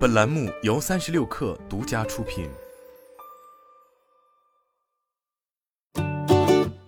本栏目由三十六氪独家出品。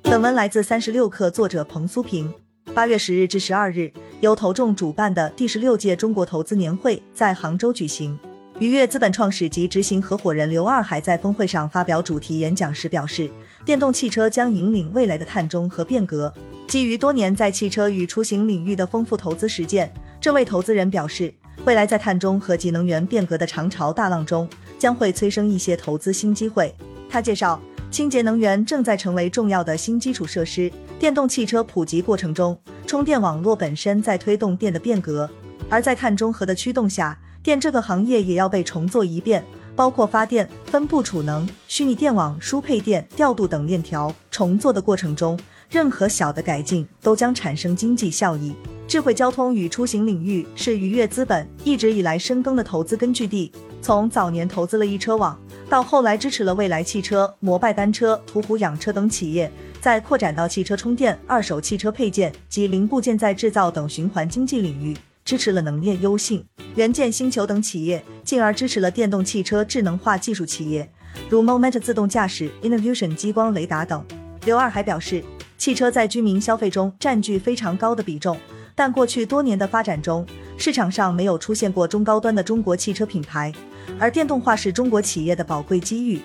本文来自三十六氪，作者彭苏平。八月十日至十二日，由投众主办的第十六届中国投资年会在杭州举行。愉悦资本创始及执行合伙人刘二海在峰会上发表主题演讲时表示，电动汽车将引领未来的碳中和变革。基于多年在汽车与出行领域的丰富投资实践，这位投资人表示，未来在碳中和及能源变革的长潮大浪中，将会催生一些投资新机会。他介绍，清洁能源正在成为重要的新基础设施，电动汽车普及过程中，充电网络本身在推动电的变革，而在碳中和的驱动下。电这个行业也要被重做一遍，包括发电、分布储能、虚拟电网、输配电、调度等链条。重做的过程中，任何小的改进都将产生经济效益。智慧交通与出行领域是愉悦资本一直以来深耕的投资根据地。从早年投资了一车网，到后来支持了蔚来汽车、摩拜单车、途虎养车等企业，再扩展到汽车充电、二手汽车配件及零部件再制造等循环经济领域。支持了能链优信、元件星球等企业，进而支持了电动汽车智能化技术企业，如 Moment 自动驾驶、Innovision 激光雷达等。刘二还表示，汽车在居民消费中占据非常高的比重，但过去多年的发展中，市场上没有出现过中高端的中国汽车品牌，而电动化是中国企业的宝贵机遇。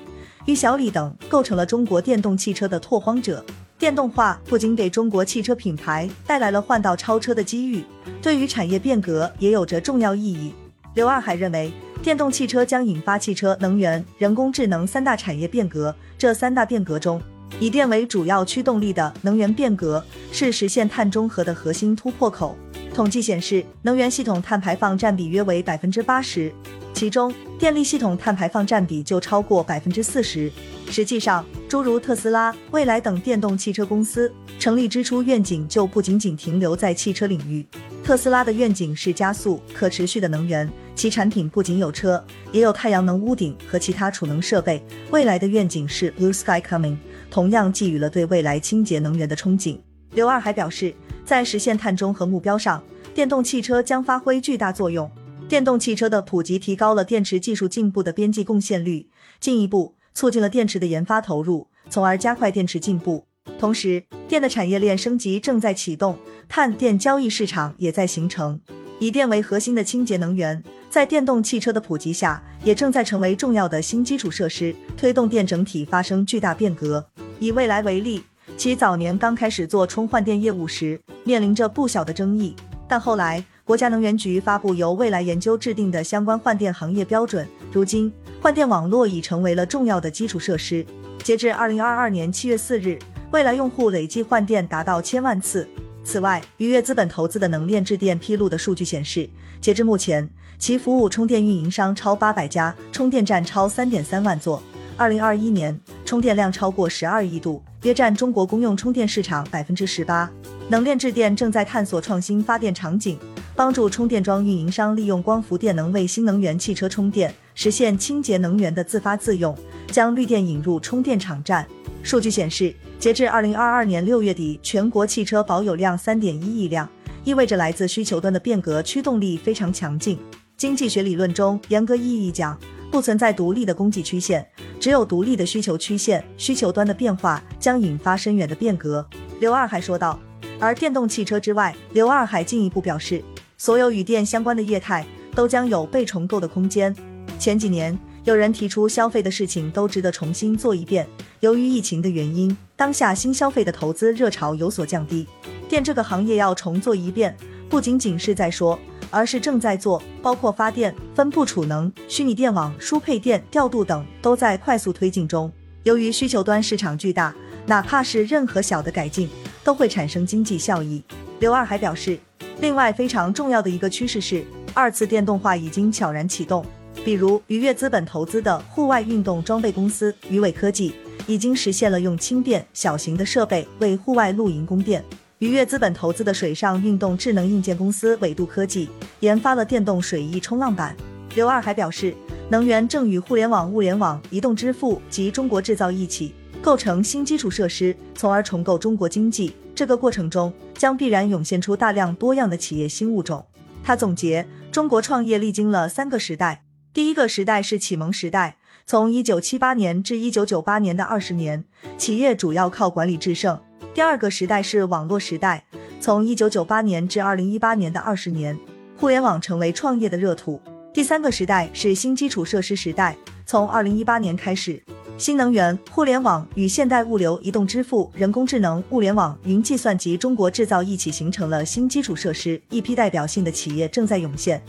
与小李等构成了中国电动汽车的拓荒者。电动化不仅给中国汽车品牌带来了换道超车的机遇，对于产业变革也有着重要意义。刘二海认为，电动汽车将引发汽车、能源、人工智能三大产业变革。这三大变革中，以电为主要驱动力的能源变革是实现碳中和的核心突破口。统计显示，能源系统碳排放占比约为百分之八十，其中电力系统碳排放占比就超过百分之四十。实际上，诸如特斯拉、蔚来等电动汽车公司成立之初，愿景就不仅仅停留在汽车领域。特斯拉的愿景是加速可持续的能源，其产品不仅有车，也有太阳能屋顶和其他储能设备。蔚来的愿景是 Blue Sky Coming，同样寄予了对未来清洁能源的憧憬。刘二还表示，在实现碳中和目标上，电动汽车将发挥巨大作用。电动汽车的普及提高了电池技术进步的边际贡献率，进一步。促进了电池的研发投入，从而加快电池进步。同时，电的产业链升级正在启动，碳电交易市场也在形成。以电为核心的清洁能源，在电动汽车的普及下，也正在成为重要的新基础设施，推动电整体发生巨大变革。以未来为例，其早年刚开始做充换电业务时，面临着不小的争议，但后来国家能源局发布由未来研究制定的相关换电行业标准，如今。换电网络已成为了重要的基础设施。截至二零二二年七月四日，未来用户累计换电达到千万次。此外，愉悦资本投资的能链智电披露的数据显示，截至目前，其服务充电运营商超八百家，充电站超三点三万座。二零二一年，充电量超过十二亿度，约占中国公用充电市场百分之十八。能链智电正在探索创新发电场景。帮助充电桩运营商利用光伏电能为新能源汽车充电，实现清洁能源的自发自用，将绿电引入充电场站。数据显示，截至二零二二年六月底，全国汽车保有量三点一亿辆，意味着来自需求端的变革驱动力非常强劲。经济学理论中，严格意义讲，不存在独立的供给曲线，只有独立的需求曲线。需求端的变化将引发深远的变革。刘二海说道。而电动汽车之外，刘二海进一步表示。所有与电相关的业态都将有被重构的空间。前几年，有人提出消费的事情都值得重新做一遍。由于疫情的原因，当下新消费的投资热潮有所降低，电这个行业要重做一遍，不仅仅是在说，而是正在做。包括发电、分布储能、虚拟电网、输配电、调度等，都在快速推进中。由于需求端市场巨大，哪怕是任何小的改进，都会产生经济效益。刘二还表示。另外，非常重要的一个趋势是，二次电动化已经悄然启动。比如，愉悦资本投资的户外运动装备公司鱼尾科技，已经实现了用轻便小型的设备为户外露营供电。愉悦资本投资的水上运动智能硬件公司纬度科技，研发了电动水翼冲浪板。刘二还表示，能源正与互联网、物联网、移动支付及中国制造一起。构成新基础设施，从而重构中国经济。这个过程中将必然涌现出大量多样的企业新物种。他总结，中国创业历经了三个时代：第一个时代是启蒙时代，从一九七八年至一九九八年的二十年，企业主要靠管理制胜。第二个时代是网络时代，从一九九八年至二零一八年的二十年，互联网成为创业的热土。第三个时代是新基础设施时代，从二零一八年开始，新能源、互联网与现代物流、移动支付、人工智能、物联网、云计算及中国制造一起形成了新基础设施，一批代表性的企业正在涌现。